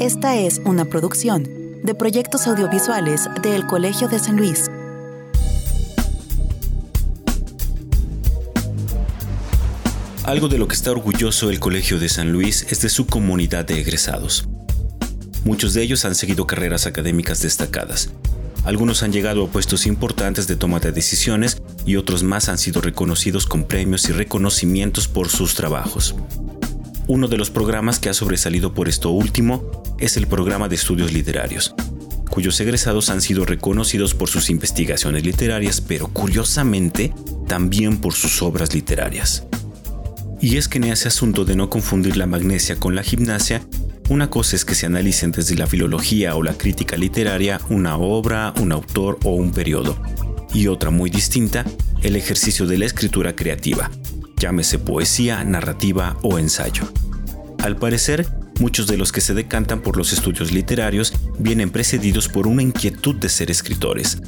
Esta es una producción de proyectos audiovisuales del Colegio de San Luis. Algo de lo que está orgulloso el Colegio de San Luis es de su comunidad de egresados. Muchos de ellos han seguido carreras académicas destacadas. Algunos han llegado a puestos importantes de toma de decisiones y otros más han sido reconocidos con premios y reconocimientos por sus trabajos. Uno de los programas que ha sobresalido por esto último es el programa de estudios literarios, cuyos egresados han sido reconocidos por sus investigaciones literarias, pero curiosamente también por sus obras literarias. Y es que en ese asunto de no confundir la magnesia con la gimnasia, una cosa es que se analicen desde la filología o la crítica literaria una obra, un autor o un periodo, y otra muy distinta, el ejercicio de la escritura creativa, llámese poesía, narrativa o ensayo. Al parecer, muchos de los que se decantan por los estudios literarios vienen precedidos por una inquietud de ser escritores,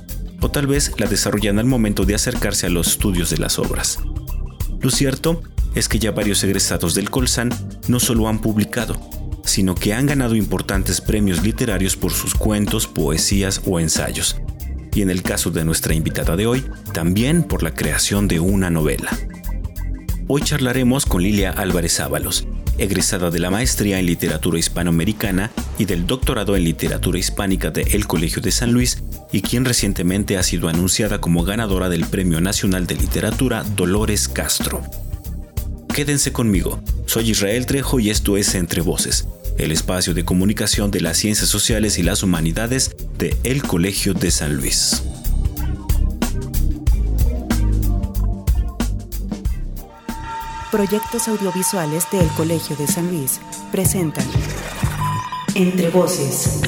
o tal vez la desarrollan al momento de acercarse a los estudios de las obras. Lo cierto es que ya varios egresados del Colsan no solo han publicado, sino que han ganado importantes premios literarios por sus cuentos, poesías o ensayos. Y en el caso de nuestra invitada de hoy, también por la creación de una novela. Hoy charlaremos con Lilia Álvarez Ábalos, egresada de la maestría en literatura hispanoamericana y del doctorado en literatura hispánica de El Colegio de San Luis, y quien recientemente ha sido anunciada como ganadora del Premio Nacional de Literatura Dolores Castro. Quédense conmigo, soy Israel Trejo y esto es Entre Voces, el espacio de comunicación de las ciencias sociales y las humanidades de El Colegio de San Luis. Proyectos audiovisuales del Colegio de San Luis presentan Entre Voces,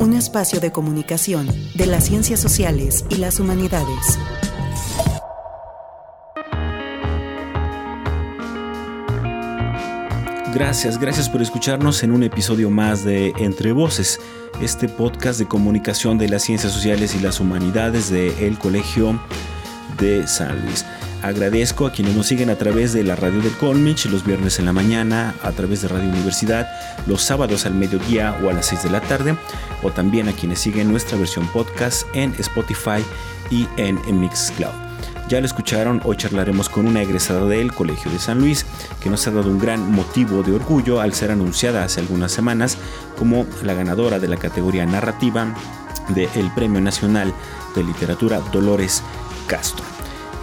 un espacio de comunicación de las ciencias sociales y las humanidades. Gracias, gracias por escucharnos en un episodio más de Entre Voces, este podcast de comunicación de las ciencias sociales y las humanidades del Colegio de San Luis. Agradezco a quienes nos siguen a través de la radio del Colmich los viernes en la mañana, a través de Radio Universidad, los sábados al mediodía o a las 6 de la tarde, o también a quienes siguen nuestra versión podcast en Spotify y en, Mixcloud. Ya lo escucharon, hoy charlaremos con una egresada del Colegio de San Luis, que nos ha dado un gran motivo de orgullo al ser anunciada hace algunas semanas como la ganadora de la categoría narrativa del Premio Nacional de Literatura Dolores Castro.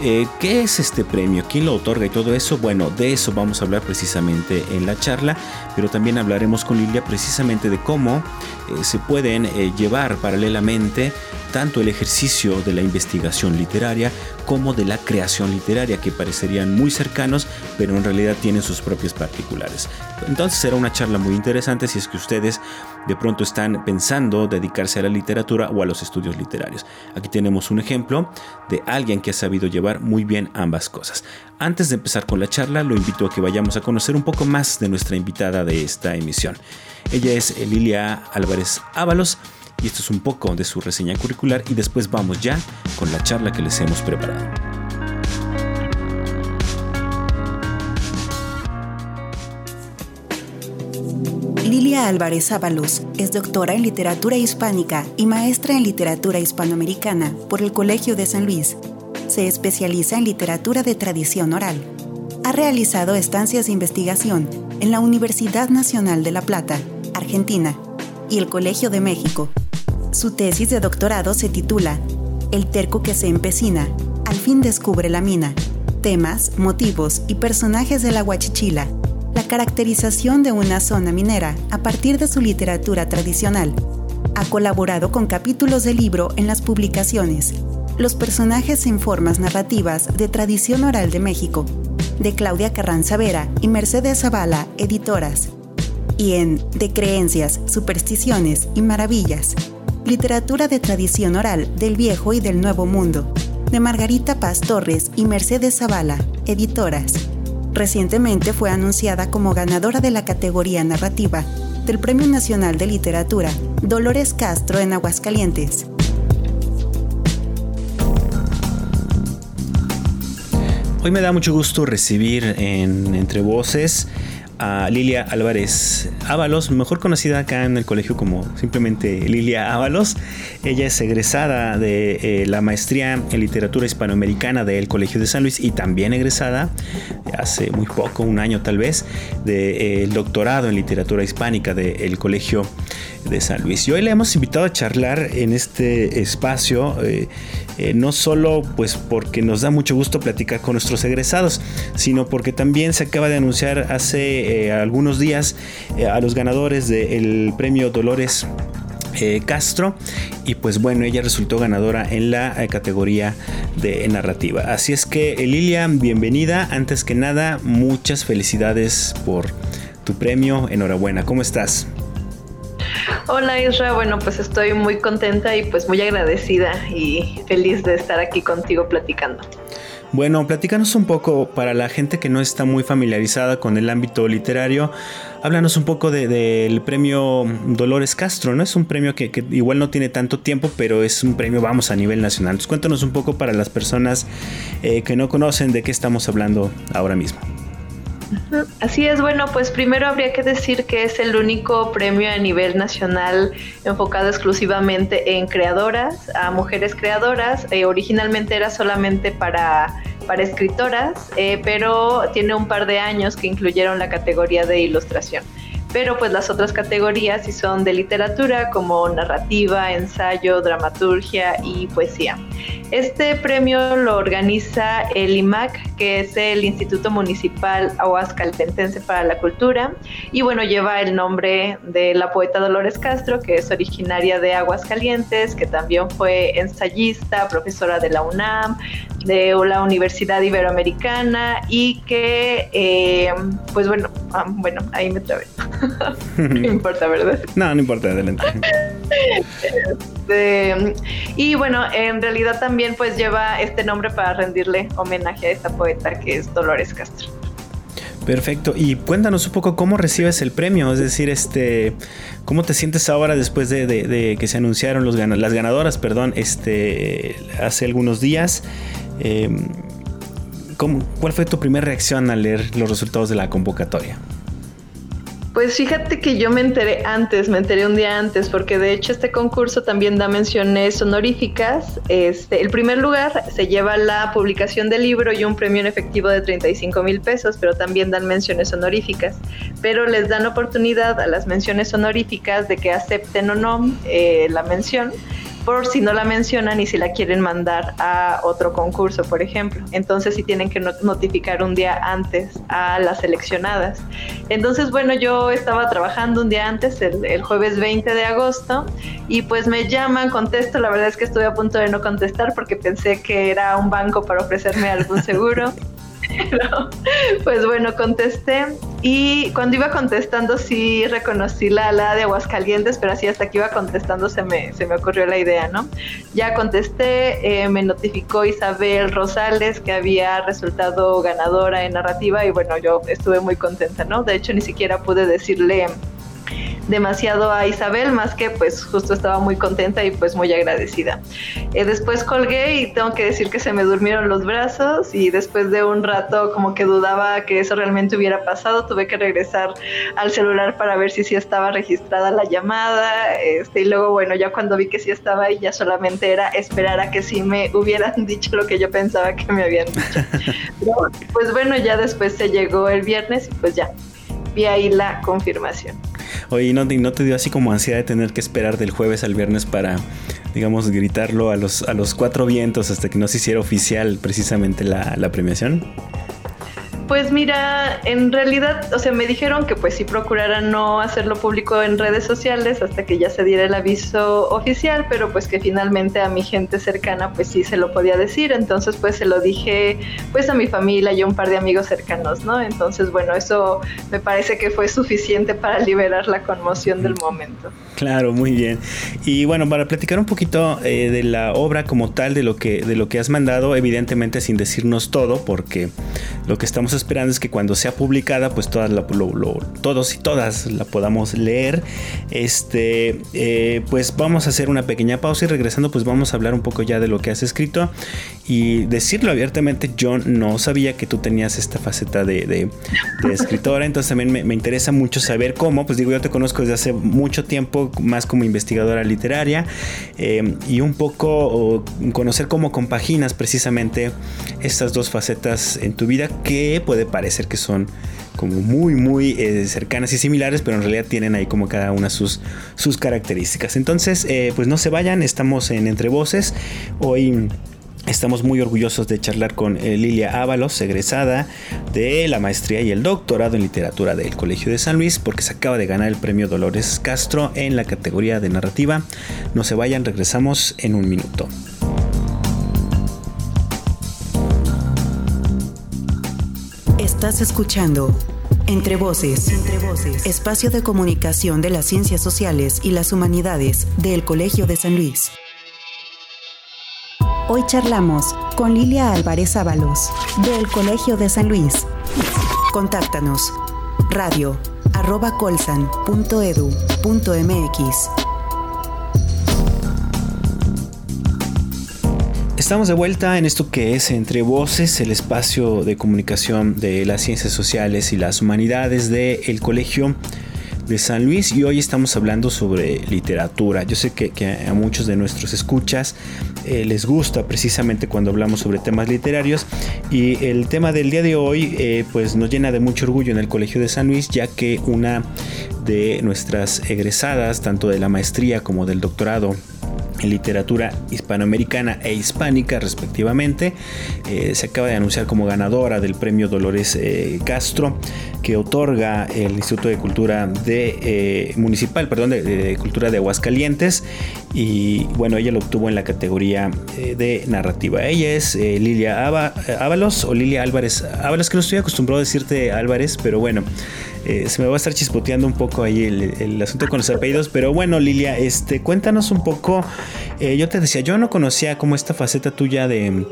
Eh, ¿Qué es este premio? ¿Quién lo otorga y todo eso? Bueno, de eso vamos a hablar precisamente en la charla, pero también hablaremos con Lilia precisamente de cómo eh, se pueden eh, llevar paralelamente tanto el ejercicio de la investigación literaria como de la creación literaria, que parecerían muy cercanos, pero en realidad tienen sus propios particulares. Entonces será una charla muy interesante si es que ustedes de pronto están pensando dedicarse a la literatura o a los estudios literarios. Aquí tenemos un ejemplo de alguien que ha sabido llevar muy bien ambas cosas. Antes de empezar con la charla, lo invito a que vayamos a conocer un poco más de nuestra invitada de esta emisión. Ella es Lilia Álvarez Ábalos y esto es un poco de su reseña curricular y después vamos ya con la charla que les hemos preparado. Lilia Álvarez Ábalos es doctora en literatura hispánica y maestra en literatura hispanoamericana por el Colegio de San Luis. Se especializa en literatura de tradición oral. Ha realizado estancias de investigación en la Universidad Nacional de La Plata, Argentina, y el Colegio de México, su tesis de doctorado se titula El terco que se empecina, al fin descubre la mina. Temas, motivos y personajes de la Huachichila. Caracterización de una zona minera a partir de su literatura tradicional. Ha colaborado con capítulos del libro en las publicaciones Los personajes en formas narrativas de tradición oral de México, de Claudia Carranza Vera y Mercedes Zavala, editoras, y en De creencias, supersticiones y maravillas, Literatura de tradición oral del Viejo y del Nuevo Mundo, de Margarita Paz Torres y Mercedes Zavala, editoras. Recientemente fue anunciada como ganadora de la categoría narrativa del Premio Nacional de Literatura Dolores Castro en Aguascalientes. Hoy me da mucho gusto recibir en Entre Voces a Lilia Álvarez Ábalos, mejor conocida acá en el colegio como simplemente Lilia Ábalos. Ella es egresada de eh, la maestría en literatura hispanoamericana del Colegio de San Luis y también egresada hace muy poco, un año tal vez, del de, doctorado en literatura hispánica del Colegio de San Luis. Y hoy le hemos invitado a charlar en este espacio, eh, eh, no solo pues porque nos da mucho gusto platicar con nuestros egresados, sino porque también se acaba de anunciar hace eh, algunos días a los ganadores del premio Dolores Castro. Y pues bueno ella resultó ganadora en la categoría de narrativa. Así es que Lilia bienvenida. Antes que nada muchas felicidades por tu premio. Enhorabuena. Cómo estás Hola Isra, bueno pues estoy muy contenta y pues muy agradecida y feliz de estar aquí contigo platicando. Bueno, platícanos un poco para la gente que no está muy familiarizada con el ámbito literario. Háblanos un poco del premio Dolores Castro, ¿no? Es un premio que, igual no tiene tanto tiempo, pero es un premio, vamos, a nivel nacional. cuéntanos un poco para las personas eh, que no conocen de qué estamos hablando ahora mismo. Así es, bueno, pues primero habría que decir que es el único premio a nivel nacional enfocado exclusivamente en creadoras, a mujeres creadoras. Eh, originalmente era solamente para, para escritoras, eh, pero tiene un par de años que incluyeron la categoría de ilustración pero pues las otras categorías sí son de literatura como narrativa, ensayo, dramaturgia y poesía. Este premio lo organiza el IMAC, que es el Instituto Municipal Aguascaltense para la Cultura, y bueno, lleva el nombre de la poeta Dolores Castro, que es originaria de Aguascalientes, que también fue ensayista, profesora de la UNAM, de la Universidad Iberoamericana y que, eh, pues bueno, ah, bueno, ahí me trabé. no importa, ¿verdad? No, no importa, adelante. Este, y bueno, en realidad también pues lleva este nombre para rendirle homenaje a esta poeta que es Dolores Castro. Perfecto. Y cuéntanos un poco cómo recibes el premio, es decir, este, cómo te sientes ahora después de, que se anunciaron las ganadoras, perdón, este, hace algunos días. Em, ¿Cuál fue tu primera reacción al leer los resultados de la convocatoria? Pues fíjate que yo me enteré antes, me enteré un día antes, porque de hecho este concurso también da menciones honoríficas. Este, el primer lugar se lleva la publicación del libro y un premio en efectivo de 35 mil pesos, pero también dan menciones honoríficas. Pero les dan oportunidad a las menciones honoríficas de que acepten o no eh, la mención por si no la mencionan y si la quieren mandar a otro concurso, por ejemplo. Entonces sí tienen que notificar un día antes a las seleccionadas. Entonces, bueno, yo estaba trabajando un día antes, el, jueves 20 de agosto, y pues me llaman, contesto, la verdad es que estuve a punto de no contestar porque pensé que era un banco para ofrecerme algún seguro. pues bueno, contesté y cuando iba contestando sí reconocí la ala de Aguascalientes, pero así hasta que iba contestando se me, se me ocurrió la idea, ¿no? Ya contesté, eh, me notificó Isabel Rosales que había resultado ganadora en narrativa y bueno, yo estuve muy contenta, ¿no? De hecho ni siquiera pude decirle demasiado a Isabel, más que pues justo estaba muy contenta y pues muy agradecida. Eh, después colgué y tengo que decir que se me durmieron los brazos y después de un rato como que dudaba que eso realmente hubiera pasado, tuve que regresar al celular para ver si sí estaba registrada la llamada este, y luego bueno, ya cuando vi que sí estaba ahí ya solamente era esperar a que sí me hubieran dicho lo que yo pensaba que me habían dicho. pues bueno, ya después se llegó el viernes y pues ya vi ahí la confirmación. Oye, ¿no, ¿no te dio así como ansiedad de tener que esperar del jueves al viernes para, digamos, gritarlo a los, a los cuatro vientos hasta que no se hiciera oficial precisamente la, la premiación? Pues mira, en realidad, o sea, me dijeron que pues sí procurara no hacerlo público en redes sociales hasta que ya se diera el aviso oficial, pero pues que finalmente a mi gente cercana pues sí se lo podía decir, entonces pues se lo dije pues a mi familia y a un par de amigos cercanos, ¿no? Entonces bueno, eso me parece que fue suficiente para liberar la conmoción del momento. Claro, muy bien. Y bueno, para platicar un poquito eh, de la obra como tal, de lo que de lo que has mandado, evidentemente sin decirnos todo, porque lo que estamos esperando es que cuando sea publicada, pues todas todos y todas la podamos leer. Este, eh, pues vamos a hacer una pequeña pausa y regresando, pues vamos a hablar un poco ya de lo que has escrito y decirlo abiertamente. Yo no sabía que tú tenías esta faceta de, escritora, entonces también me, interesa mucho saber cómo. Pues digo, yo te conozco desde hace mucho tiempo, más como investigadora literaria eh, y un poco conocer cómo compaginas precisamente estas dos facetas en tu vida que puede parecer que son como muy muy eh, cercanas y similares pero en realidad tienen ahí como cada una sus, sus características. Entonces eh, pues no se vayan estamos en entre voces. Hoy Estamos muy orgullosos de charlar con eh, Lilia Ábalos, egresada de la maestría y el doctorado en literatura del Colegio de San Luis, porque se acaba de ganar el premio Dolores Castro en la categoría de narrativa. No se vayan, regresamos en un minuto. Estás escuchando Entre Voces, Entre Voces, espacio de comunicación de las ciencias sociales y las humanidades del Colegio de San Luis. Hoy charlamos con Lilia Álvarez Ábalos del Colegio de San Luis. Contáctanos radio colsan.edu.mx Estamos de vuelta en esto que es Entre Voces, el espacio de comunicación de las ciencias sociales y las humanidades del Colegio de San Luis y hoy estamos hablando sobre literatura. Yo sé que, a muchos de nuestros escuchas eh, les gusta precisamente cuando hablamos sobre temas literarios y el tema del día de hoy eh, pues nos llena de mucho orgullo en el Colegio de San Luis ya que una de nuestras egresadas tanto de la maestría como del doctorado en literatura hispanoamericana e hispánica respectivamente. Eh, se acaba de anunciar como ganadora del premio Dolores eh, Castro que otorga el Instituto de Cultura de eh, Municipal, perdón, de, Cultura de Aguascalientes y bueno, ella lo obtuvo en la categoría de narrativa. Ella es Lilia Ábalos o Lilia Álvarez Ábalos, que no estoy acostumbrado a decirte Álvarez, pero bueno. Eh, se me va a estar chispoteando un poco ahí el, asunto con los apellidos, pero bueno, Lilia, este, cuéntanos un poco. Eh, yo te decía, yo no conocía como esta faceta tuya de,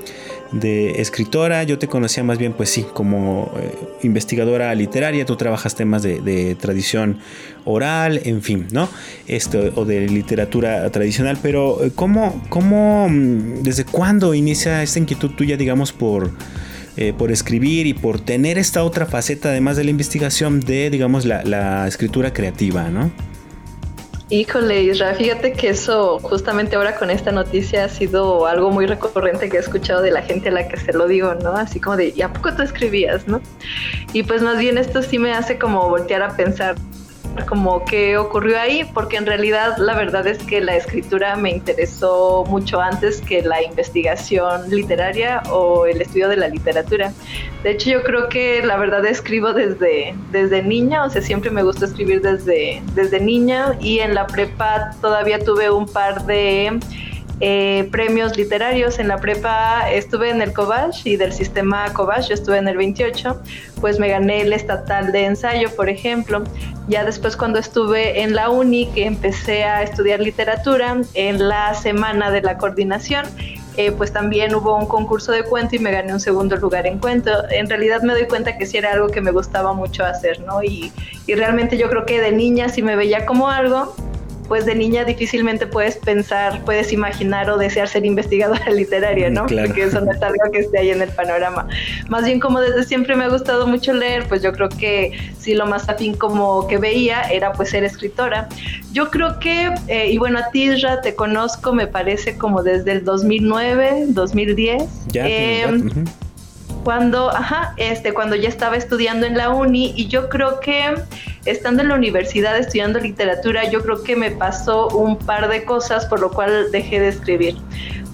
escritora, yo te conocía más bien, pues sí, como eh, investigadora literaria, tú trabajas temas de, tradición oral, en fin, ¿no? Esto, o de literatura tradicional, pero ¿cómo, cómo, mm, desde cuándo inicia esta inquietud tuya, digamos, por eh, por escribir y por tener esta otra faceta, además de la investigación, de, digamos, la, escritura creativa, ¿no? Híjole, Isra, fíjate que eso justamente ahora con esta noticia ha sido algo muy recurrente que he escuchado de la gente a la que se lo digo, ¿no? Así como de, ¿y a poco tú escribías, no? Y pues más bien esto sí me hace como voltear a pensar como qué ocurrió ahí, porque en realidad la verdad es que la escritura me interesó mucho antes que la investigación literaria o el estudio de la literatura. De hecho, yo creo que la verdad escribo desde, desde niña, o sea, siempre me gusta escribir desde, desde niña y en la prepa todavía tuve un par de eh, premios literarios. En la prepa estuve en el Cobach y del sistema Cobach, yo estuve en el 28, pues me gané el estatal de ensayo, por ejemplo. Ya después cuando estuve en la uni, que empecé a estudiar literatura, en la semana de la coordinación, eh, pues también hubo un concurso de cuento y me gané un segundo lugar en cuento. En realidad me doy cuenta que sí era algo que me gustaba mucho hacer, ¿no? Y, y realmente yo creo que de niña sí me veía como algo, pues de niña difícilmente puedes pensar, puedes imaginar o desear ser investigadora literaria, ¿no? Porque eso no es algo que esté ahí en el panorama. Más bien como desde siempre me ha gustado mucho leer, pues yo creo que sí lo más afín como que veía era pues ser escritora. Yo creo que, eh, y bueno, a ti, te conozco, me parece como desde el 2009, 2010. Ya, cuando, ajá, este, cuando ya estaba estudiando en la uni y yo creo que estando en la universidad estudiando literatura, yo creo que me pasó un par de cosas por lo cual dejé de escribir.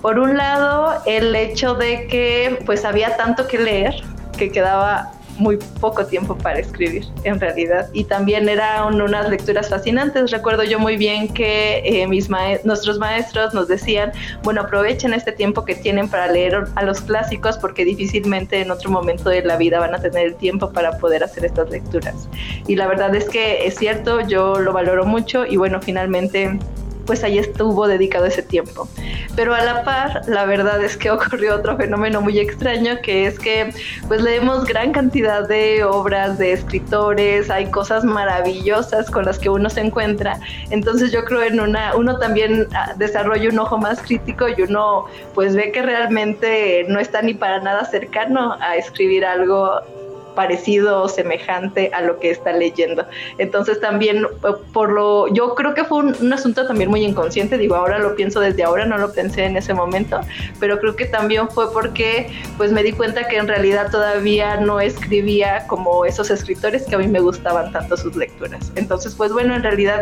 Por un lado, el hecho de que pues había tanto que leer que quedaba muy poco tiempo para escribir, en realidad. Y también eran unas lecturas fascinantes. Recuerdo yo muy bien que eh, mis nuestros maestros nos decían, bueno, aprovechen este tiempo que tienen para leer a los clásicos porque difícilmente en otro momento de la vida van a tener el tiempo para poder hacer estas lecturas. Y la verdad es que es cierto, yo lo valoro mucho y bueno, finalmente pues ahí estuvo dedicado ese tiempo. Pero a la par, la verdad es que ocurrió otro fenómeno muy extraño, que es que pues leemos gran cantidad de obras de escritores, hay cosas maravillosas con las que uno se encuentra, entonces yo creo en una, uno también ah, desarrolla un ojo más crítico y uno pues ve que realmente no está ni para nada cercano a escribir algo parecido o semejante a lo que está leyendo. Entonces también eh, por lo, yo creo que fue un, asunto también muy inconsciente, digo, ahora lo pienso desde ahora, no lo pensé en ese momento, pero creo que también fue porque pues me di cuenta que en realidad todavía no escribía como esos escritores que a mí me gustaban tanto sus lecturas. Entonces pues bueno, en realidad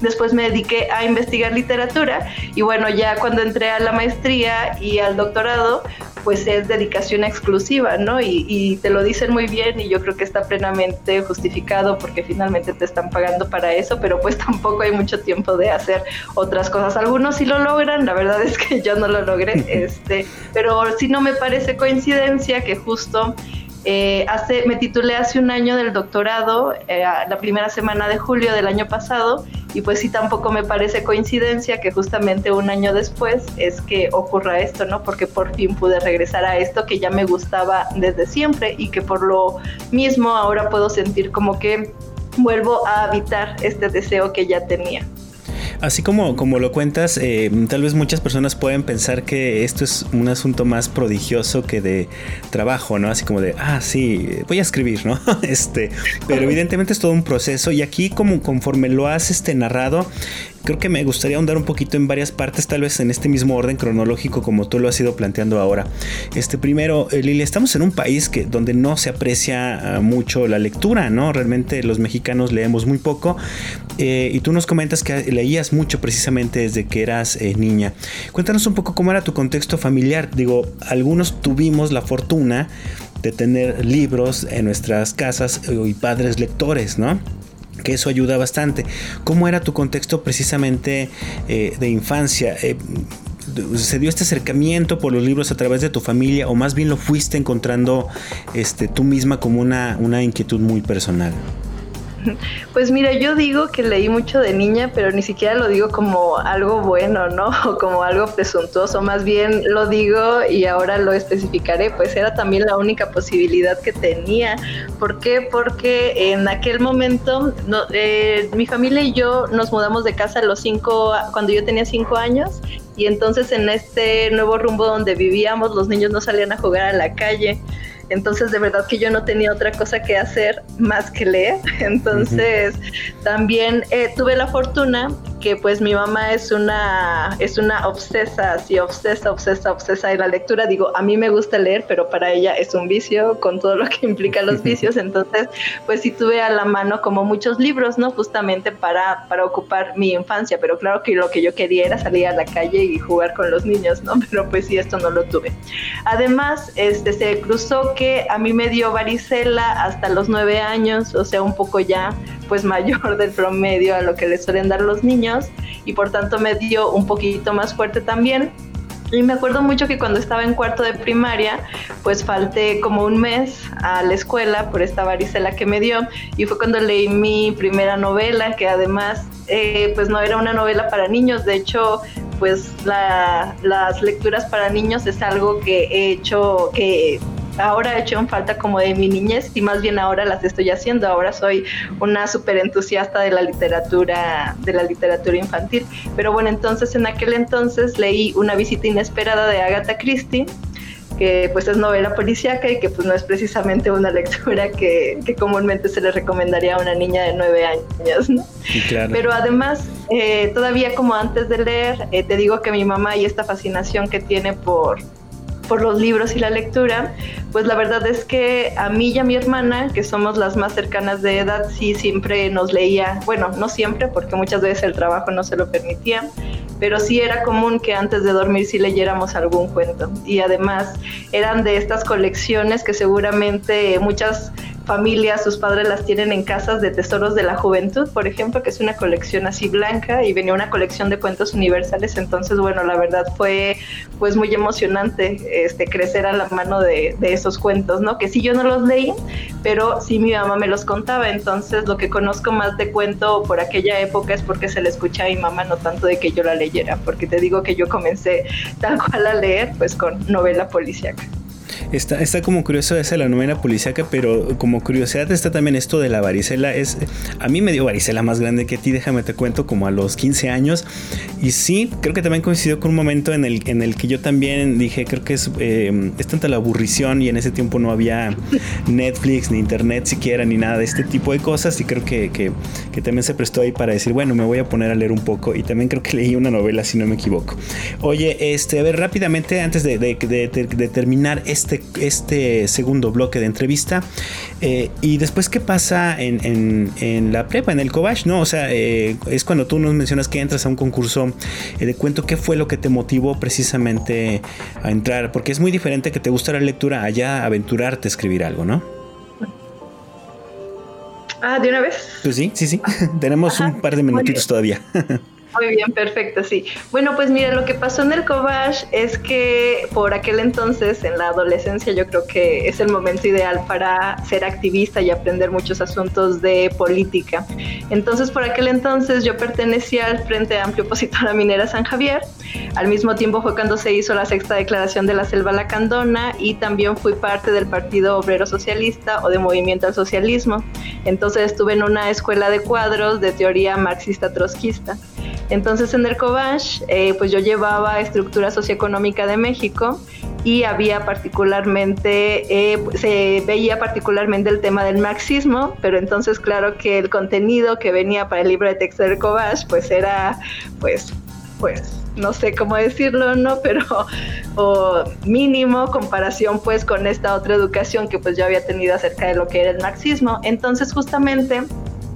Después me dediqué a investigar literatura y bueno, ya cuando entré a la maestría y al doctorado, pues es dedicación exclusiva, ¿no? Y, te lo dicen muy bien y yo creo que está plenamente justificado porque finalmente te están pagando para eso, pero pues tampoco hay mucho tiempo de hacer otras cosas. Algunos sí lo logran, la verdad es que yo no lo logré, este, pero sí no me parece coincidencia que justo eh, hace, me titulé hace un año del doctorado, eh, la primera semana de julio del año pasado, y pues sí tampoco me parece coincidencia que justamente un año después es que ocurra esto, ¿no? Porque por fin pude regresar a esto que ya me gustaba desde siempre y que por lo mismo ahora puedo sentir como que vuelvo a habitar este deseo que ya tenía. Así como, como lo cuentas, eh, tal vez muchas personas pueden pensar que esto es un asunto más prodigioso que de trabajo, ¿no? Así como de, ah, sí, voy a escribir, ¿no? este, pero evidentemente es todo un proceso y aquí como conforme lo has este, narrado, creo que me gustaría ahondar un poquito en varias partes, tal vez en este mismo orden cronológico como tú lo has ido planteando ahora. Este primero, eh, Lili, estamos en un país que donde no se aprecia ah, mucho la lectura, ¿no? Realmente los mexicanos leemos muy poco eh, y tú nos comentas que leías mucho precisamente desde que eras eh, niña. Cuéntanos un poco cómo era tu contexto familiar. Digo, algunos tuvimos la fortuna de tener libros en nuestras casas y padres lectores, ¿no? Que eso ayuda bastante. ¿Cómo era tu contexto precisamente eh, de infancia? Eh, ¿Se dio este acercamiento por los libros a través de tu familia o más bien lo fuiste encontrando este, tú misma como una, una inquietud muy personal? Pues mira, yo digo que leí mucho de niña, pero ni siquiera lo digo como algo bueno, ¿no? O como algo presuntuoso, más bien lo digo y ahora lo especificaré, pues era también la única posibilidad que tenía. ¿Por qué? Porque en aquel momento eh, mi familia y yo nos mudamos de casa a los cinco, cuando yo tenía cinco años y entonces en este nuevo rumbo donde vivíamos los niños no salían a jugar a la calle. Entonces, de verdad que yo no tenía otra cosa que hacer más que leer. Entonces, también eh, tuve la fortuna que pues mi mamá es una, es una obsesa, así obsesa, obsesa, obsesa de la lectura. Digo, a mí me gusta leer, pero para ella es un vicio con todo lo que implica los vicios. Entonces, pues sí tuve a la mano como muchos libros, ¿no? Justamente para, para ocupar mi infancia. Pero claro que lo que yo quería era salir a la calle y jugar con los niños, ¿no? Pero pues sí, esto no lo tuve. Además, este, se cruzó que a mí me dio varicela hasta los nueve años, o sea, un poco ya pues mayor del promedio a lo que le suelen dar los niños y por tanto me dio un poquito más fuerte también. Y me acuerdo mucho que cuando estaba en cuarto de primaria, pues falté como un mes a la escuela por esta varicela que me dio y fue cuando leí mi primera novela, que además eh, pues no era una novela para niños, de hecho pues las lecturas para niños es algo que he hecho, que ahora he hecho en falta como de mi niñez y más bien ahora las estoy haciendo. Ahora soy una súper entusiasta de la literatura, de la literatura infantil. Pero bueno, entonces en aquel entonces leí Una visita inesperada de Agatha Christie que pues es novela policíaca y que pues no es precisamente una lectura que, comúnmente se le recomendaría a una niña de nueve años, ¿no? Pero además, eh, todavía como antes de leer, eh, te digo que mi mamá y esta fascinación que tiene por, por los libros y la lectura, pues la verdad es que a mí y a mi hermana, que somos las más cercanas de edad, sí siempre nos leía, bueno, no siempre, porque muchas veces el trabajo no se lo permitía, pero sí era común que antes de dormir sí leyéramos algún cuento. Y además eran de estas colecciones que seguramente muchas familias, sus padres las tienen en casas de tesoros de la juventud, por ejemplo, que es una colección así blanca y venía una colección de cuentos universales. Entonces, bueno, la verdad fue pues muy emocionante este, crecer a la mano de, de esos cuentos, ¿no? Que sí yo no los leí, pero sí mi mamá me los contaba. Entonces, lo que conozco más de cuento por aquella época es porque se le escucha a mi mamá, no tanto de que yo la leyera, porque te digo que yo comencé tal cual a leer, pues con novela policíaca. Está, está como curioso esa la novena policíaca, pero como curiosidad está también esto de la varicela. Es, a mí me dio varicela más grande que a ti, déjame te cuento, como a los 15 años. Y sí, creo que también coincidió con un momento en el, en el que yo también dije, creo que es, eh, es tanta la aburrición y en ese tiempo no había Netflix, ni internet siquiera, ni nada de este tipo de cosas. Y creo que, que, que también se prestó ahí para decir, bueno, me voy a poner a leer un poco. Y también creo que leí una novela, si no me equivoco. Oye, este, a ver, rápidamente, antes de, de, de, de terminar este este, segundo bloque de entrevista. Eh, y después, ¿qué pasa en, la prepa, en el Cobach? ¿no? O sea, eh, es cuando tú nos mencionas que entras a un concurso eh, de cuento. ¿Qué fue lo que te motivó precisamente a entrar? Porque es muy diferente que te gusta la lectura allá aventurarte a escribir algo, ¿no? Ah, ¿de una vez? Pues sí, sí, sí. Tenemos un par de minutitos todavía. Muy bien, perfecto, sí. Bueno, pues mira, lo que pasó en el Cobach es que por aquel entonces, en la adolescencia, yo creo que es el momento ideal para ser activista y aprender muchos asuntos de política. Entonces, por aquel entonces yo pertenecía al Frente Amplio Opositor Minera San Javier. Al mismo tiempo fue cuando se hizo la sexta declaración de la Selva Lacandona y también fui parte del Partido Obrero Socialista o de Movimiento al Socialismo. Entonces estuve en una escuela de cuadros de teoría marxista-trotskista. Entonces en el Cobach, eh, pues yo llevaba estructura socioeconómica de México y había particularmente, eh, se veía particularmente el tema del marxismo, pero entonces claro que el contenido que venía para el libro de texto del Cobach, pues era, pues, pues, no sé cómo decirlo, ¿no? Pero o mínimo comparación pues con esta otra educación que pues yo había tenido acerca de lo que era el marxismo. Entonces justamente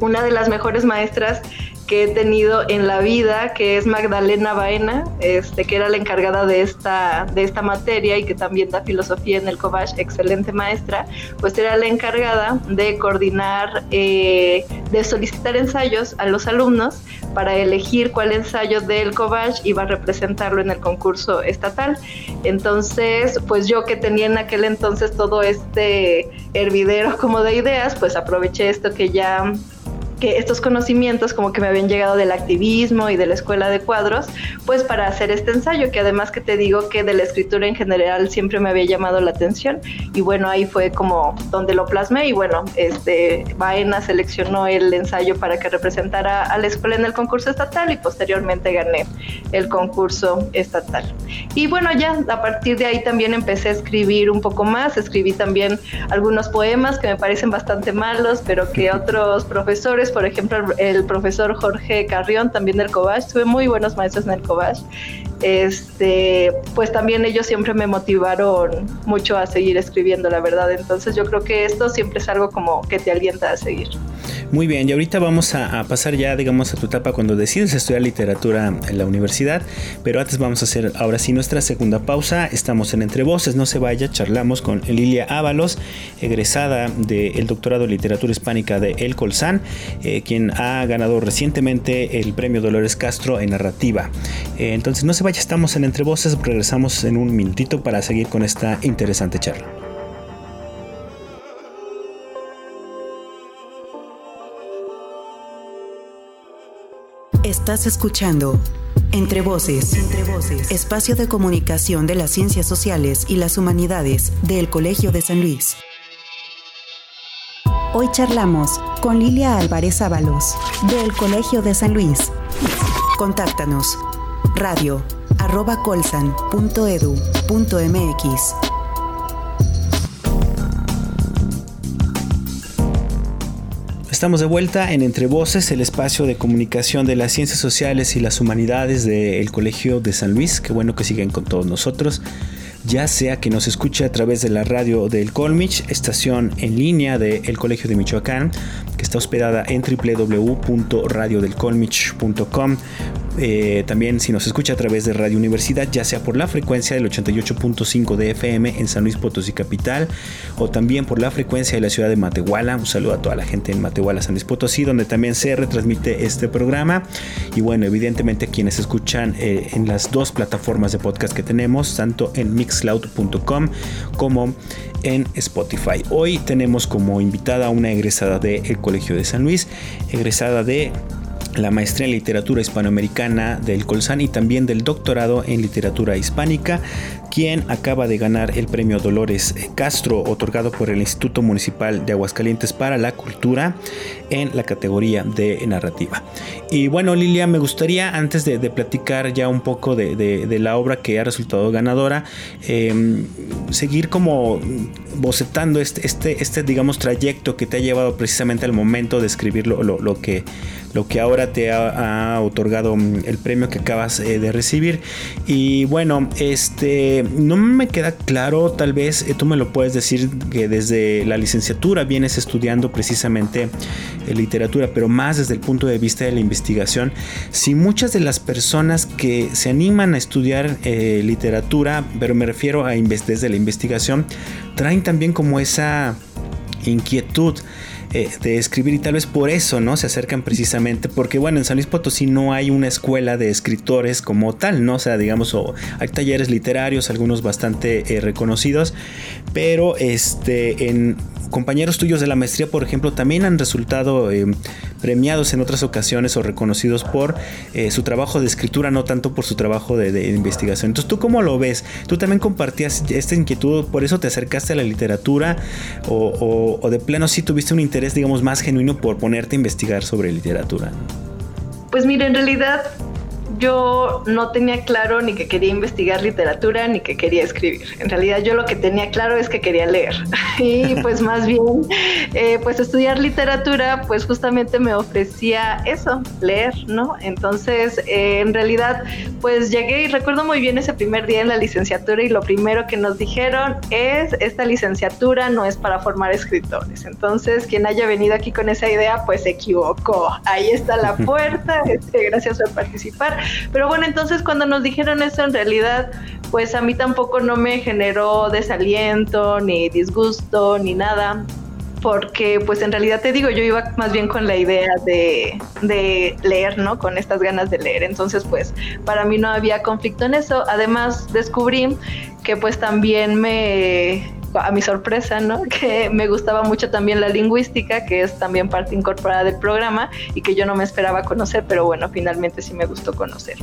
una de las mejores maestras que he tenido en la vida, que es Magdalena Baena, este, que era la encargada de esta, de esta materia y que también da filosofía en el COVASH, excelente maestra, pues era la encargada de coordinar, eh, de solicitar ensayos a los alumnos para elegir cuál ensayo del COVASH iba a representarlo en el concurso estatal. Entonces, pues yo que tenía en aquel entonces todo este hervidero como de ideas, pues aproveché esto que ya que estos conocimientos como que me habían llegado del activismo y de la escuela de cuadros, pues para hacer este ensayo, que además que te digo que de la escritura en general siempre me había llamado la atención y bueno, ahí fue como donde lo plasmé y bueno, este Baena seleccionó el ensayo para que representara a la escuela en el concurso estatal y posteriormente gané el concurso estatal. Y bueno, ya a partir de ahí también empecé a escribir un poco más, escribí también algunos poemas que me parecen bastante malos, pero que otros profesores por ejemplo, el profesor Jorge Carrión, también del Cobach, tuve muy buenos maestros en el Cobach, este, pues también ellos siempre me motivaron mucho a seguir escribiendo, la verdad. Entonces yo creo que esto siempre es algo como que te alienta a seguir. Muy bien, y ahorita vamos a, pasar ya, digamos, a tu etapa cuando decides estudiar literatura en la universidad, pero antes vamos a hacer ahora sí nuestra segunda pausa. Estamos en Entre Voces, no se vaya, charlamos con Lilia Ábalos, egresada del doctorado en literatura hispánica de El Colsan, eh, quien ha ganado recientemente el premio Dolores Castro en narrativa. Eh, entonces no se vaya, estamos en Entre Voces, regresamos en un minutito para seguir con esta interesante charla. Estás escuchando Entre Voces, espacio de comunicación de las ciencias sociales y las humanidades del Colegio de San Luis. Hoy charlamos con Lilia Álvarez Ábalos, del Colegio de San Luis. Contáctanos radio arroba colsan.edu.mx Estamos de vuelta en Entre Voces, el espacio de comunicación de las ciencias sociales y las humanidades del Colegio de San Luis. Qué bueno que siguen con todos nosotros. Ya sea que nos escuche a través de la radio del Colmich, estación en línea del Colegio de Michoacán, que está hospedada en www.radiodelcolmich.com eh, también si nos escucha a través de Radio Universidad, ya sea por la frecuencia del 88.5 de FM en San Luis Potosí Capital o también por la frecuencia de la ciudad de Matehuala. Un saludo a toda la gente en Matehuala, San Luis Potosí, donde también se retransmite este programa. Y bueno, evidentemente quienes escuchan eh, en las dos plataformas de podcast que tenemos, tanto en mixcloud.com como en Spotify. Hoy tenemos como invitada a una egresada del Colegio de San Luis, egresada de la maestría en literatura hispanoamericana del Colsan y también del doctorado en literatura hispánica, quien acaba de ganar el premio Dolores Castro otorgado por el Instituto Municipal de Aguascalientes para la Cultura en la categoría de narrativa. Y bueno, Lilia, me gustaría antes de, platicar ya un poco de, la obra que ha resultado ganadora, em, seguir como bocetando este, este, este, digamos, trayecto que te ha llevado precisamente al momento de escribir lo que lo que ahora te ha, otorgado mm, el premio que acabas eh, de recibir. Y bueno, este no me queda claro, tal vez eh, tú me lo puedes decir que desde la licenciatura vienes estudiando precisamente eh, literatura, pero más desde el punto de vista de la investigación. Si muchas de las personas que se animan a estudiar literatura, pero me refiero a desde la investigación, traen también como esa inquietud de escribir y tal vez por eso, ¿no? Se acercan precisamente porque, bueno, en San Luis Potosí no hay una escuela de escritores como tal, ¿no? O sea, digamos, hay talleres literarios, algunos bastante eh, reconocidos, pero este, en compañeros tuyos de la maestría, por ejemplo, también han resultado eh, premiados en otras ocasiones o reconocidos por su trabajo de escritura, no tanto por su trabajo de, investigación. Entonces, ¿tú cómo lo ves? ¿Tú también compartías esta inquietud, por eso te acercaste a la literatura o, de pleno sí tuviste un interés digamos, más genuino por ponerte a investigar sobre literatura? Pues mire, en realidad yo no tenía claro ni que quería investigar literatura ni que quería escribir. En realidad yo lo que tenía claro es que quería leer. y pues más bien, eh, pues estudiar literatura, pues justamente me ofrecía eso, leer, ¿no? Entonces, eh, en realidad, pues llegué y recuerdo muy bien ese primer día en la licenciatura y lo primero que nos dijeron es, esta licenciatura no es para formar escritores. Entonces, quien haya venido aquí con esa idea, pues se equivocó. Ahí está la puerta, este, gracias por participar. Pero bueno, entonces cuando nos dijeron eso en realidad, pues a mí tampoco no me generó desaliento, ni disgusto, ni nada porque pues en realidad te digo, yo iba más bien con la idea de, de, leer, ¿no? Con estas ganas de leer. Entonces pues para mí no había conflicto en eso. Además descubrí que pues también me, a mi sorpresa, ¿no? Que me gustaba mucho también la lingüística, que es también parte incorporada del programa y que yo no me esperaba conocer, pero bueno, finalmente sí me gustó conocer.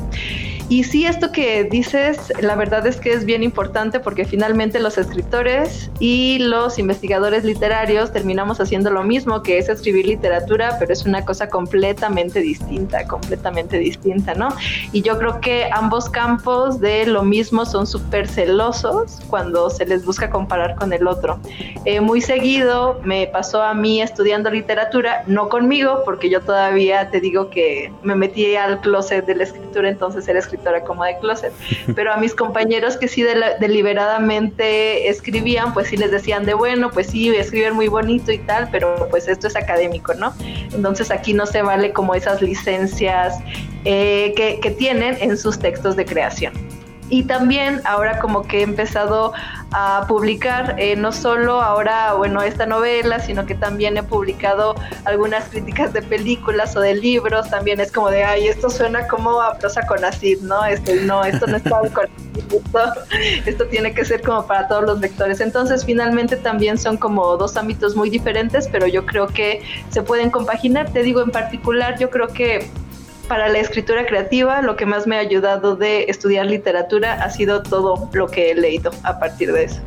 Y sí, esto que dices, la verdad es que es bien importante porque finalmente los escritores y los investigadores literarios terminamos haciendo lo mismo, que es escribir literatura, pero es una cosa completamente distinta, completamente distinta, ¿no? Y yo creo que ambos campos de lo mismo son súper celosos cuando se les busca comparar con el otro. Eh, muy seguido me pasó a mí estudiando literatura, no conmigo, porque yo todavía te digo que me metí al closet de la escritura, entonces era escritora como de closet, pero a mis compañeros que sí deliberadamente escribían, pues sí les decían de bueno, pues sí, escribir muy bonito y tal, pero pues esto es académico, ¿no? Entonces aquí no se vale como esas licencias eh, que, que tienen en sus textos de creación. Y también ahora como que he empezado a publicar, eh, no solo ahora, bueno, esta novela, sino que también he publicado algunas críticas de películas o de libros, también es como de, ay, esto suena como a prosa con acid, ¿no? Este, no, esto no está con esto, esto tiene que ser como para todos los lectores. Entonces, finalmente también son como dos ámbitos muy diferentes, pero yo creo que se pueden compaginar. Te digo, en particular, yo creo que para la escritura creativa, lo que más me ha ayudado de estudiar literatura ha sido todo lo que he leído a partir de eso.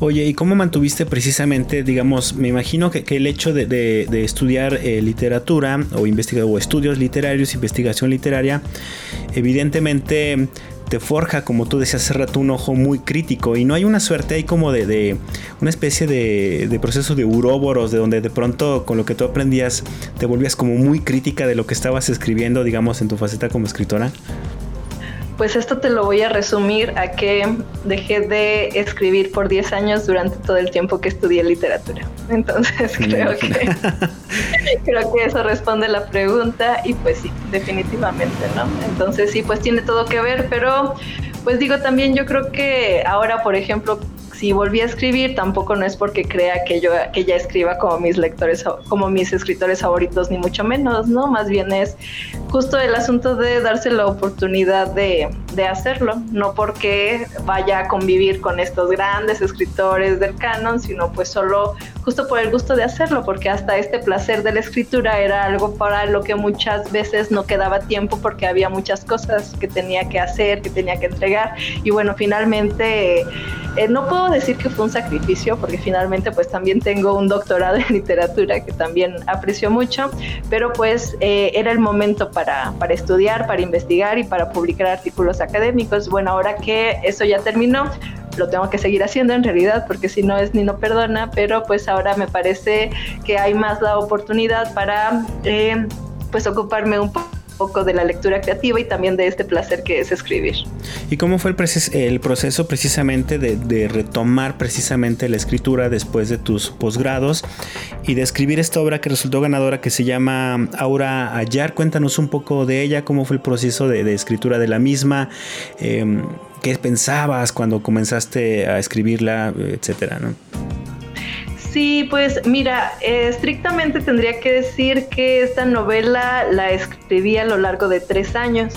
Oye, ¿y cómo mantuviste precisamente, digamos, me imagino que, el hecho de, estudiar eh, literatura o, o estudios literarios, investigación literaria, evidentemente te forja, como tú decías hace un ojo muy crítico y no hay una suerte ahí como de, una especie de, proceso de uróboros, de donde de pronto con lo que tú aprendías te volvías como muy crítica de lo que estabas escribiendo, digamos, en tu faceta como escritora. Pues esto te lo voy a resumir a que dejé de escribir por 10 años durante todo el tiempo que estudié literatura. Entonces creo que creo que eso responde la pregunta y pues sí, definitivamente, ¿no? Entonces sí, pues tiene todo que ver, pero pues digo también yo creo que ahora, por ejemplo, si volví a escribir, tampoco no es porque crea que yo que ya escriba como mis lectores, como mis escritores favoritos, ni mucho menos, ¿no? Más bien es justo el asunto de darse la oportunidad de, de hacerlo, no porque vaya a convivir con estos grandes escritores del canon, sino pues solo justo por el gusto de hacerlo, porque hasta este placer de la escritura era algo para lo que muchas veces no quedaba tiempo porque había muchas cosas que tenía que hacer, que tenía que entregar, y bueno, finalmente eh, no puedo decir que fue un sacrificio, porque finalmente pues también tengo un doctorado en literatura que también aprecio mucho, pero pues eh, era el momento para, para estudiar, para investigar y para publicar artículos académicos. Bueno, ahora que eso ya terminó, lo tengo que seguir haciendo en realidad porque si no es ni no perdona, pero pues ahora me parece que hay más la oportunidad para eh, pues ocuparme un poco poco de la lectura creativa y también de este placer que es escribir. ¿Y cómo fue el, el proceso precisamente de, retomar precisamente la escritura después de tus posgrados y de escribir esta obra que resultó ganadora que se llama Aura Ayar? Cuéntanos un poco de ella, cómo fue el proceso de, escritura de la misma, em, qué pensabas cuando comenzaste a escribirla, etcétera, ¿no? Sí, pues mira, estrictamente tendría que decir que esta novela la escribí a lo largo de tres años,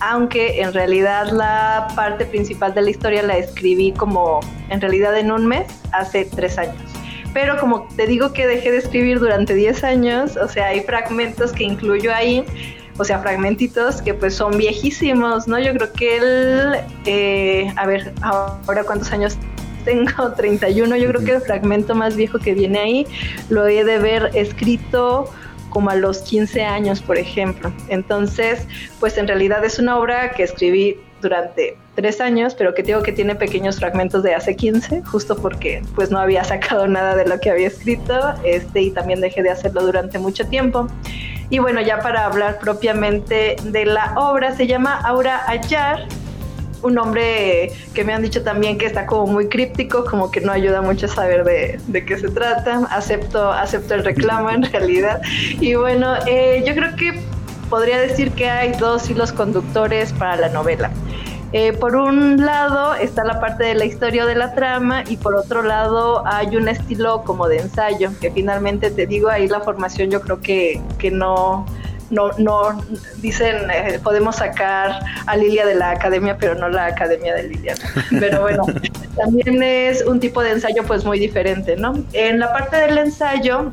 aunque en realidad la parte principal de la historia la escribí como en realidad en un mes, hace tres años. Pero como te digo que dejé de escribir durante diez años, o sea, hay fragmentos que incluyo ahí, o sea, fragmentitos que pues son viejísimos, ¿no? Yo creo que él, eh, a ver, ahora cuántos años tengo 31, yo creo que el fragmento más viejo que viene ahí lo he de ver escrito como a los 15 años, por ejemplo. Entonces, pues en realidad es una obra que escribí durante tres años, pero que digo que tiene pequeños fragmentos de hace 15, justo porque pues no había sacado nada de lo que había escrito, este, y también dejé de hacerlo durante mucho tiempo. Y bueno, ya para hablar propiamente de la obra, se llama Aura Ayar, un nombre que me han dicho también que está como muy críptico, como que no ayuda mucho a saber de, qué se trata. Acepto, acepto el reclamo en realidad. Y bueno, eh, yo creo que podría decir que hay dos hilos conductores para la novela. Eh, por un lado está la parte de la historia de la trama y por otro lado hay un estilo como de ensayo, que finalmente te digo ahí la formación yo creo que, que no, no, no dicen, eh, podemos sacar a Lilia de la academia, pero no la academia de Lilia. Pero bueno, también es un tipo de ensayo pues muy diferente, ¿no? En la parte del ensayo,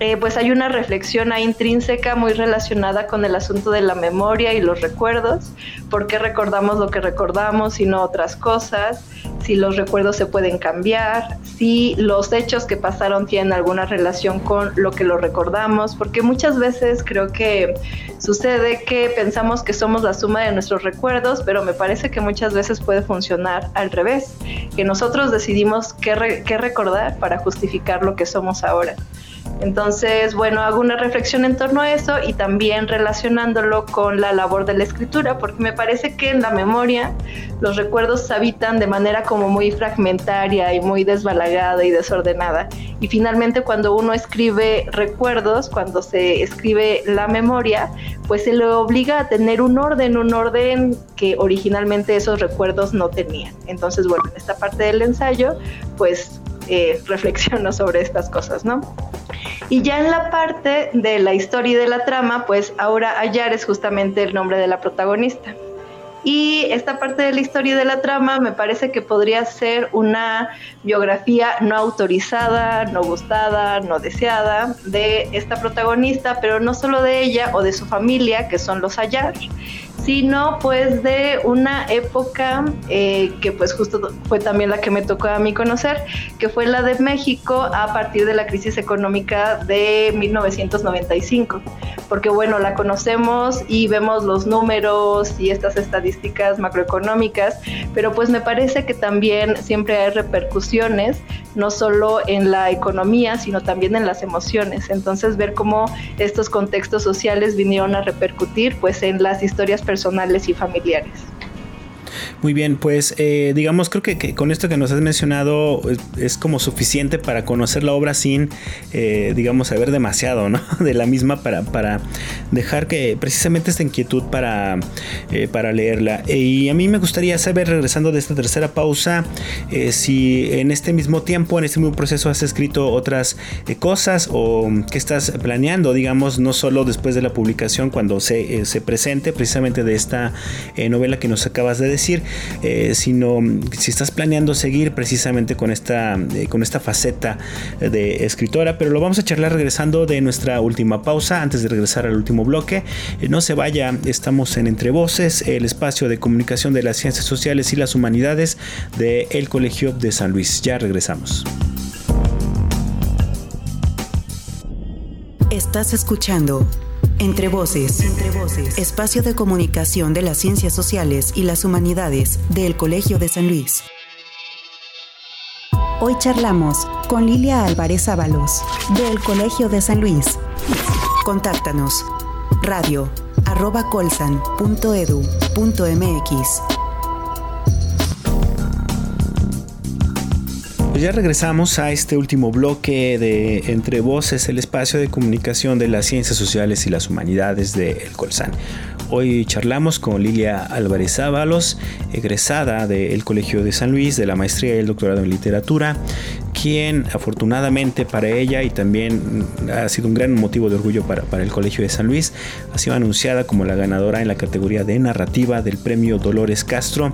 eh, pues hay una reflexión intrínseca muy relacionada con el asunto de la memoria y los recuerdos, por qué recordamos lo que recordamos y no otras cosas, si los recuerdos se pueden cambiar, si los hechos que pasaron tienen alguna relación con lo que lo recordamos, porque muchas veces creo que sucede que pensamos que somos la suma de nuestros recuerdos, pero me parece que muchas veces puede funcionar al revés, que nosotros decidimos qué, qué recordar para justificar lo que somos ahora. Entonces, bueno, hago una reflexión en torno a eso y también relacionándolo con la labor de la escritura, porque me parece que en la memoria los recuerdos habitan de manera como muy fragmentaria y muy desbalagada y desordenada. Y finalmente cuando uno escribe recuerdos, cuando se escribe la memoria, pues se le obliga a tener un orden, un orden que originalmente esos recuerdos no tenían. Entonces, bueno, en esta parte del ensayo, pues eh, reflexiono sobre estas cosas, ¿no? Y ya en la parte de la historia y de la trama, pues ahora Ayar es justamente el nombre de la protagonista. Y esta parte de la historia y de la trama me parece que podría ser una biografía no autorizada, no gustada, no deseada de esta protagonista, pero no solo de ella o de su familia, que son los Ayar, sino pues de una época eh, que pues justo fue también la que me tocó a mí conocer, que fue la de México a partir de la crisis económica de 1995, porque bueno, la conocemos y vemos los números y estas estadísticas macroeconómicas, pero pues me parece que también siempre hay repercusiones, no solo en la economía, sino también en las emociones, entonces ver cómo estos contextos sociales vinieron a repercutir pues en las historias personales y familiares. Muy bien, pues eh, digamos, creo que, con esto que nos has mencionado es, como suficiente para conocer la obra sin, eh, digamos, saber demasiado, ¿no? De la misma para, para dejar que precisamente esta inquietud para, eh, para leerla. Y a mí me gustaría saber, regresando de esta tercera pausa, si en este mismo tiempo, en este mismo proceso has escrito otras cosas o qué estás planeando, digamos, no solo después de la publicación, cuando se, se presente precisamente de esta novela que nos acabas de decir, eh, sino si estás planeando seguir precisamente con esta, eh, con esta faceta de escritora, pero lo vamos a charlar regresando de nuestra última pausa, antes de regresar al último bloque. Eh, no se vaya, estamos en Entre Voces, el espacio de comunicación de las ciencias sociales y las humanidades del Colegio de San Luis. Ya regresamos. Estás escuchando entre voces. Espacio de comunicación de las ciencias sociales y las humanidades del Colegio de San Luis. Hoy charlamos con Lilia Álvarez Ábalos del Colegio de San Luis. Contáctanos. Radio colsan.edu.mx Pues ya regresamos a este último bloque de Entre Voces, el espacio de comunicación de las ciencias sociales y las humanidades de El Colsan. Hoy charlamos con Lilia Álvarez Ábalos, egresada del Colegio de San Luis, de la maestría y el doctorado en literatura, quien afortunadamente para ella y también ha sido un gran motivo de orgullo para, para, el Colegio de San Luis, ha sido anunciada como la ganadora en la categoría de narrativa del premio Dolores Castro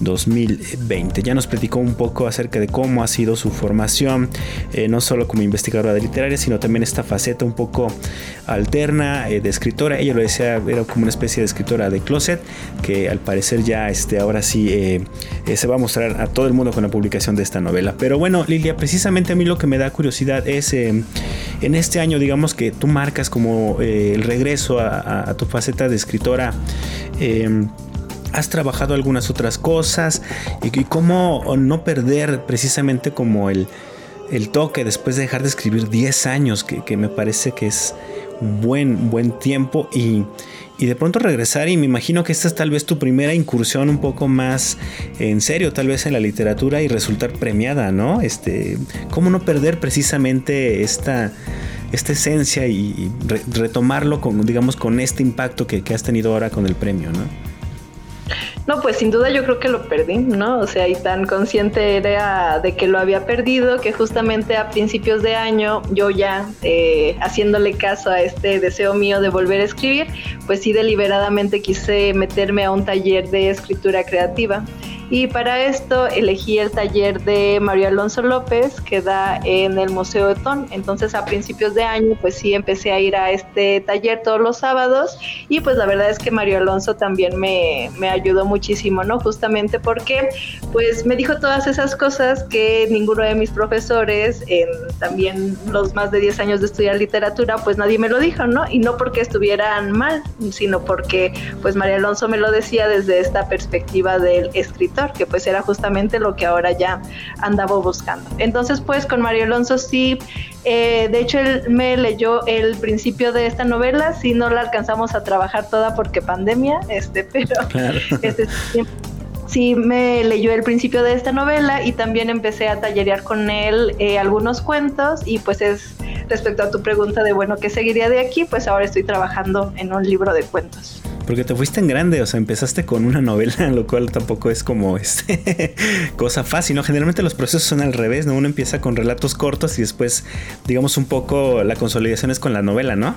2020. Ya nos platicó un poco acerca de cómo ha sido su formación, eh, no solo como investigadora de literaria, sino también esta faceta un poco alterna eh, de escritora. Ella lo decía, era como una especie de escritora de closet, que al parecer ya este, ahora sí eh, se va a mostrar a todo el mundo con la publicación de esta novela. Pero bueno, Lilia, precisamente a mí lo que me da curiosidad es eh, en este año, digamos que tú marcas como eh, el regreso a, tu faceta de escritora. Em, has trabajado algunas otras cosas y, cómo no perder precisamente como el, toque después de dejar de escribir 10 años, que, que me parece que es un buen, buen tiempo y y de pronto regresar y me imagino que esta es tal vez tu primera incursión un poco más en serio, tal vez en la literatura y resultar premiada, ¿no? Este, ¿cómo no perder precisamente esta, esta esencia y, retomarlo con, digamos, con este impacto que, que has tenido ahora con el premio, ¿no? No, pues sin duda yo creo que lo perdí, ¿no? O sea, y tan consciente era de que lo había perdido que justamente a principios de año yo ya eh, haciéndole caso a este deseo mío de volver a escribir, pues sí deliberadamente quise meterme a un taller de escritura creativa. Y para esto elegí el taller de Mario Alonso López, que da en el Museo de Ton. Entonces a principios de año, pues sí, empecé a ir a este taller todos los sábados. Y pues la verdad es que Mario Alonso también me, me ayudó muchísimo, ¿no? Justamente porque pues me dijo todas esas cosas que ninguno de mis profesores, en también los más de 10 años de estudiar literatura, pues nadie me lo dijo, ¿no? Y no porque estuvieran mal, sino porque pues Mario Alonso me lo decía desde esta perspectiva del escritor que pues era justamente lo que ahora ya andaba buscando. Entonces pues con Mario Alonso sí, eh, de hecho él me leyó el principio de esta novela, sí no la alcanzamos a trabajar toda porque pandemia, este, pero este, sí me leyó el principio de esta novela y también empecé a tallerear con él eh, algunos cuentos y pues es respecto a tu pregunta de bueno, ¿qué seguiría de aquí? Pues ahora estoy trabajando en un libro de cuentos. Porque te fuiste en grande, o sea, empezaste con una novela, lo cual tampoco es como este cosa fácil, ¿no? Generalmente los procesos son al revés, ¿no? Uno empieza con relatos cortos y después, digamos, un poco la consolidación es con la novela, ¿no?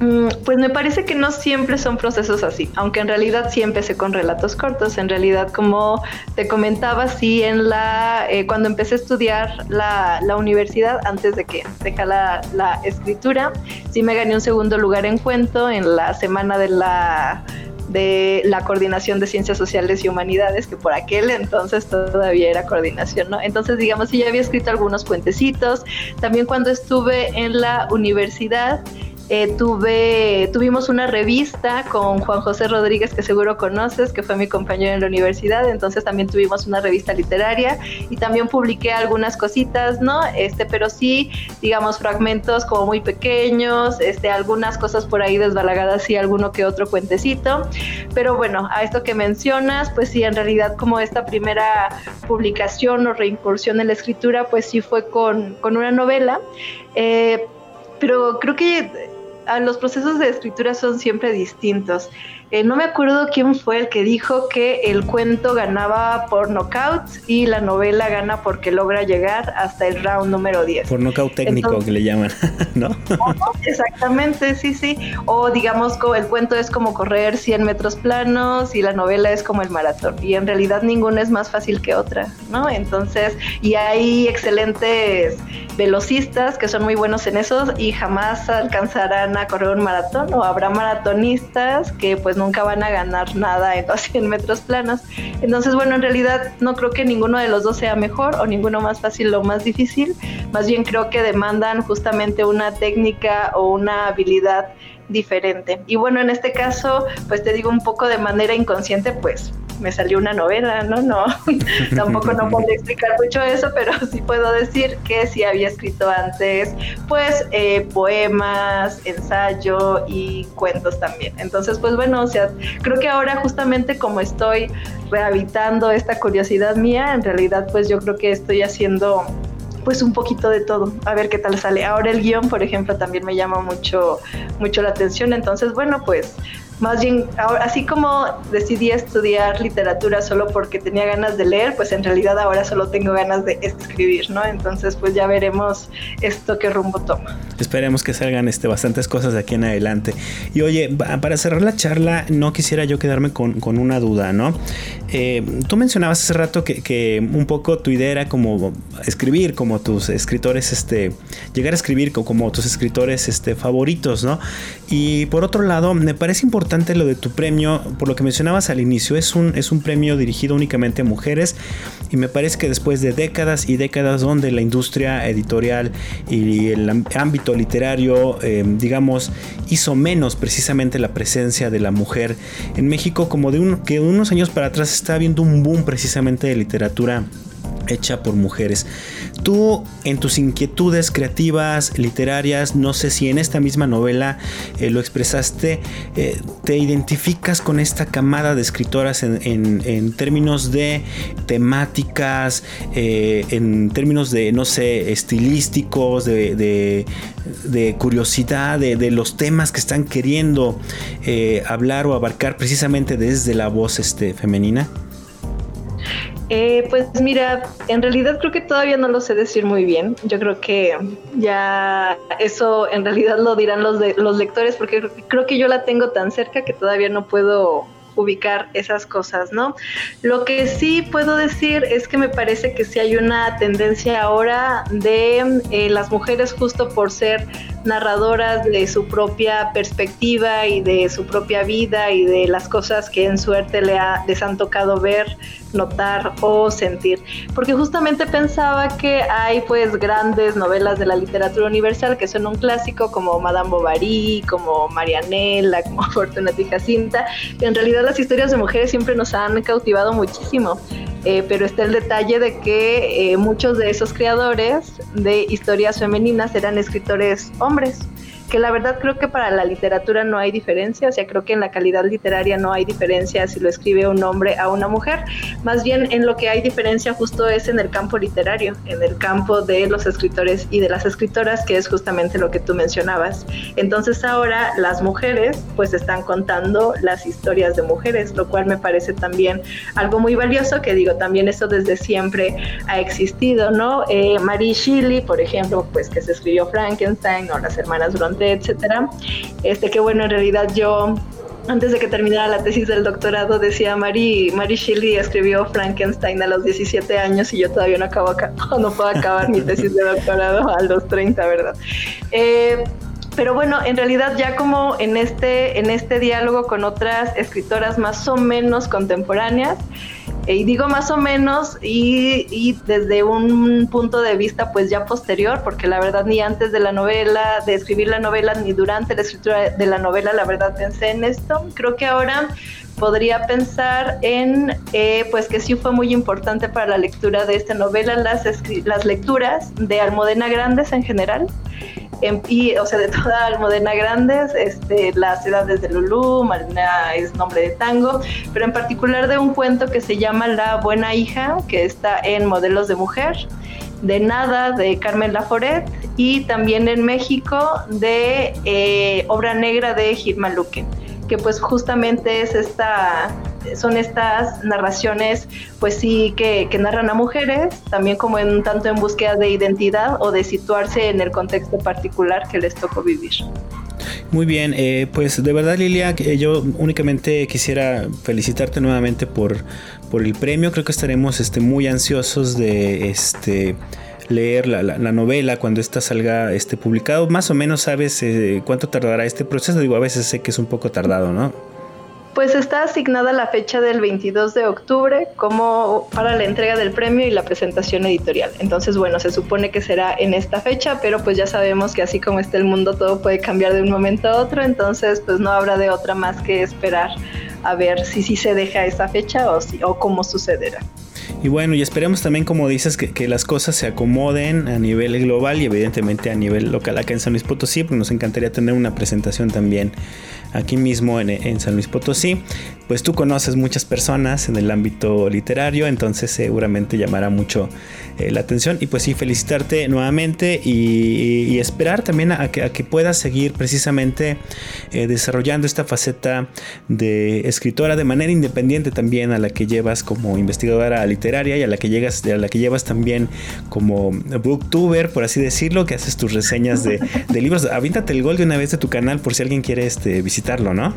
Mm, pues me parece que no siempre son procesos así, aunque en realidad sí empecé con relatos cortos. En realidad, como te comentaba, sí, en la, eh, cuando empecé a estudiar la, la universidad, antes de que dejara la, escritura, sí me gané un segundo lugar en cuento en la semana de la de la coordinación de ciencias sociales y humanidades, que por aquel entonces todavía era coordinación, ¿no? Entonces, digamos, sí ya había escrito algunos cuentecitos. También cuando estuve en la universidad, eh, tuve, tuvimos una revista con Juan José Rodríguez, que seguro conoces, que fue mi compañero en la universidad, entonces también tuvimos una revista literaria y también publiqué algunas cositas, ¿no? Este, pero sí, digamos, fragmentos como muy pequeños, este, algunas cosas por ahí desbalagadas y alguno que otro cuentecito. Pero bueno, a esto que mencionas, pues sí, en realidad como esta primera publicación o reincursión en la escritura, pues sí fue con, con una novela. Eh, pero creo que los procesos de escritura son siempre distintos. Eh, no me acuerdo quién fue el que dijo que el cuento ganaba por knockout y la novela gana porque logra llegar hasta el round número 10. Por knockout técnico que le llaman, ¿no? Exactamente, sí, sí. O digamos, el cuento es como correr 100 metros planos y la novela es como el maratón. Y en realidad ninguna es más fácil que otra, ¿no? Entonces, y hay excelentes velocistas que son muy buenos en eso y jamás alcanzarán a correr un maratón o habrá maratonistas que pues nunca van a ganar nada en los 100 metros planos. Entonces, bueno, en realidad no creo que ninguno de los dos sea mejor o ninguno más fácil o más difícil. Más bien creo que demandan justamente una técnica o una habilidad diferente. Y bueno, en este caso, pues te digo un poco de manera inconsciente, pues me salió una novela, ¿no? No, tampoco no puedo explicar mucho eso, pero sí puedo decir que sí había escrito antes, pues, eh, poemas, ensayo y cuentos también. Entonces, pues bueno, o sea, creo que ahora justamente como estoy rehabitando esta curiosidad mía, en realidad, pues yo creo que estoy haciendo pues un poquito de todo, a ver qué tal sale. Ahora el guion, por ejemplo, también me llama mucho, mucho la atención, entonces, bueno, pues más bien, así como decidí estudiar literatura solo porque tenía ganas de leer, pues en realidad ahora solo tengo ganas de escribir, ¿no? Entonces, pues ya veremos esto qué rumbo toma. Esperemos que salgan este, bastantes cosas de aquí en adelante. Y oye, para cerrar la charla, no quisiera yo quedarme con, con una duda, ¿no? Eh, tú mencionabas hace rato que, que, un poco tu idea era como escribir como tus escritores, este, llegar a escribir como tus escritores este, favoritos, ¿no? Y por otro lado, me parece importante lo de tu premio, por lo que mencionabas al inicio, es un, es un premio dirigido únicamente a mujeres y me parece que después de décadas y décadas donde la industria editorial y el ámbito literario, eh, digamos, hizo menos precisamente la presencia de la mujer en México, como de un, que unos años para atrás está habiendo un boom precisamente de literatura hecha por mujeres. Tú en tus inquietudes creativas, literarias, no sé si en esta misma novela eh, lo expresaste, eh, te identificas con esta camada de escritoras en, términos de temáticas, eh, en términos de, no sé, estilísticos, de, curiosidad, de, los temas que están queriendo hablar o abarcar precisamente desde la voz este, femenina. Eh, pues mira, en realidad creo que todavía no lo sé decir muy bien. Yo creo que ya eso en realidad lo dirán los, de, los lectores porque creo que yo la tengo tan cerca que todavía no puedo ubicar esas cosas, ¿no? Lo que sí puedo decir es que me parece que sí hay una tendencia ahora de eh, las mujeres justo por ser narradoras de su propia perspectiva y de su propia vida y de las cosas que en suerte le les han tocado ver, notar o sentir. Porque justamente pensaba que hay pues grandes novelas de la literatura universal que son un clásico como Madame Bovary, como Marianela, como Fortunata y Jacinta. En realidad las historias de mujeres siempre nos han cautivado muchísimo. Eh, pero está el detalle de que eh, muchos de esos creadores de historias femeninas eran escritores hombres que la verdad creo que para la literatura no hay diferencia, o sea, creo que en la calidad literaria no hay diferencia si lo escribe un hombre a una mujer, más bien en lo que hay diferencia justo es en el campo literario, en el campo de los escritores y de las escritoras, que es justamente lo que tú mencionabas. Entonces ahora las mujeres pues están contando las historias de mujeres, lo cual me parece también algo muy valioso, que digo, también eso desde siempre ha existido, ¿no? Eh, Marie Shelley, por ejemplo, pues que se escribió Frankenstein o las hermanas Bronte etcétera. Este, que bueno, en realidad yo antes de que terminara la tesis del doctorado, decía Mary, Mary Shelley escribió Frankenstein a los 17 años y yo todavía no, acabo, no puedo acabar mi tesis de doctorado a los 30, ¿verdad? Eh, pero bueno, en realidad ya como en este, en este diálogo con otras escritoras más o menos contemporáneas, y digo más o menos y, desde un punto de vista pues ya posterior, porque la verdad ni antes de la novela, de escribir la novela, ni durante la escritura de la novela, la verdad pensé en esto. Creo que ahora podría pensar en, eh, pues que sí fue muy importante para la lectura de esta novela, las, las lecturas de Almodena Grandes en general, y, o sea, de toda Almodena Grandes, este, Las edades de Lulú, Malina es nombre de tango, pero en particular de un cuento que se llama La buena hija, que está en Modelos de Mujer, de Nada, de Carmen Laforet, y también en México de eh, Obra Negra de Gilma Luque que pues justamente es esta, son estas narraciones pues sí que, narran a mujeres, también como en tanto en búsqueda de identidad o de situarse en el contexto particular que les tocó vivir. Muy bien, eh, pues de verdad Lilia, yo únicamente quisiera felicitarte nuevamente por, por el premio. Creo que estaremos este, muy ansiosos de este, leer la, novela cuando ésta salga este, publicado. Más o menos sabes eh, cuánto tardará este proceso. Digo, a veces sé que es un poco tardado, ¿no? Pues está asignada la fecha del 22 de octubre como para la entrega del premio y la presentación editorial. Entonces, bueno, se supone que será en esta fecha, pero pues ya sabemos que así como está el mundo todo puede cambiar de un momento a otro, entonces pues no habrá de otra más que esperar a ver si sí se deja esa fecha o, si, o cómo sucederá. Y bueno, y esperemos también, como dices, que, las cosas se acomoden a nivel global y evidentemente a nivel local acá en San Luis Potosí, porque nos encantaría tener una presentación también aquí mismo en, San Luis Potosí. Pues tú conoces muchas personas en el ámbito literario, entonces seguramente llamará mucho eh, la atención. Y pues sí, felicitarte nuevamente y, esperar también a que, puedas seguir precisamente eh, desarrollando esta faceta de escritora de manera independiente también a la que llevas como investigadora literaria y a la que llegas a la que llevas también como booktuber por así decirlo que haces tus reseñas de, de libros avíntate el gol de una vez de tu canal por si alguien quiere este, visitar visitarlo, ¿no?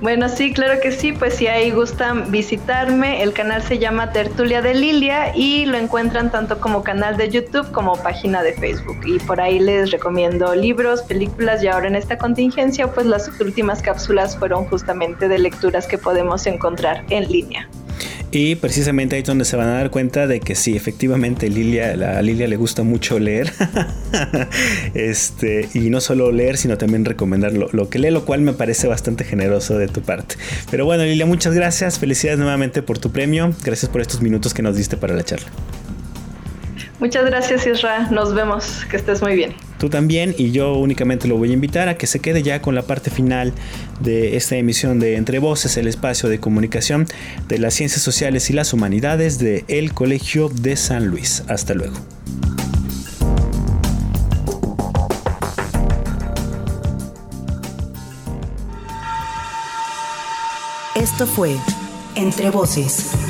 Bueno, sí, claro que sí, pues si ahí gustan visitarme, el canal se llama Tertulia de Lilia y lo encuentran tanto como canal de YouTube como página de Facebook. Y por ahí les recomiendo libros, películas y ahora en esta contingencia pues las últimas cápsulas fueron justamente de lecturas que podemos encontrar en línea. Y precisamente ahí es donde se van a dar cuenta de que sí, efectivamente Lilia, a Lilia le gusta mucho leer. este, y no solo leer, sino también recomendar lo, que lee, lo cual me parece bastante generoso de tu parte. Pero bueno, Lilia, muchas gracias. Felicidades nuevamente por tu premio. Gracias por estos minutos que nos diste para la charla. Muchas gracias, Isra. Nos vemos. Que estés muy bien. Tú también, y yo únicamente lo voy a invitar a que se quede ya con la parte final de esta emisión de Entre Voces, el espacio de comunicación de las ciencias sociales y las humanidades de El Colegio de San Luis. Hasta luego. Esto fue Entre Voces